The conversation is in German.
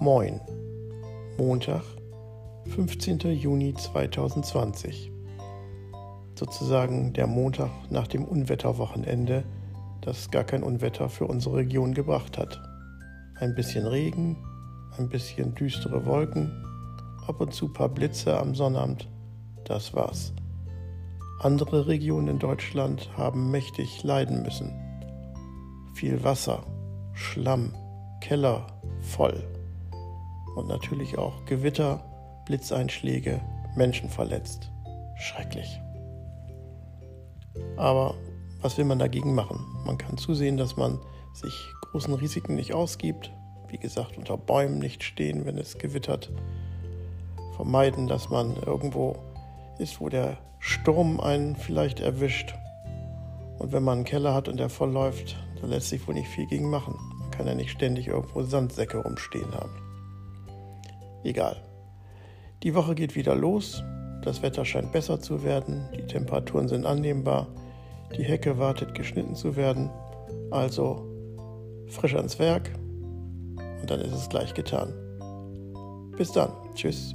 Moin, Montag, 15. Juni 2020. Sozusagen der Montag nach dem Unwetterwochenende, das gar kein Unwetter für unsere Region gebracht hat. Ein bisschen Regen, ein bisschen düstere Wolken, ab und zu paar Blitze am Sonnabend, das war's. Andere Regionen in Deutschland haben mächtig leiden müssen. Viel Wasser, Schlamm, Keller voll und natürlich auch Gewitter, Blitzeinschläge, Menschen verletzt. Schrecklich. Aber was will man dagegen machen? Man kann zusehen, dass man sich großen Risiken nicht ausgibt. Wie gesagt, unter Bäumen nicht stehen, wenn es gewittert. Vermeiden, dass man irgendwo ist, wo der Sturm einen vielleicht erwischt. Und wenn man einen Keller hat und der voll läuft, da lässt sich wohl nicht viel gegen machen. Man kann ja nicht ständig irgendwo Sandsäcke rumstehen haben. Egal. Die Woche geht wieder los. Das Wetter scheint besser zu werden. Die Temperaturen sind annehmbar. Die Hecke wartet geschnitten zu werden. Also frisch ans Werk. Und dann ist es gleich getan. Bis dann. Tschüss.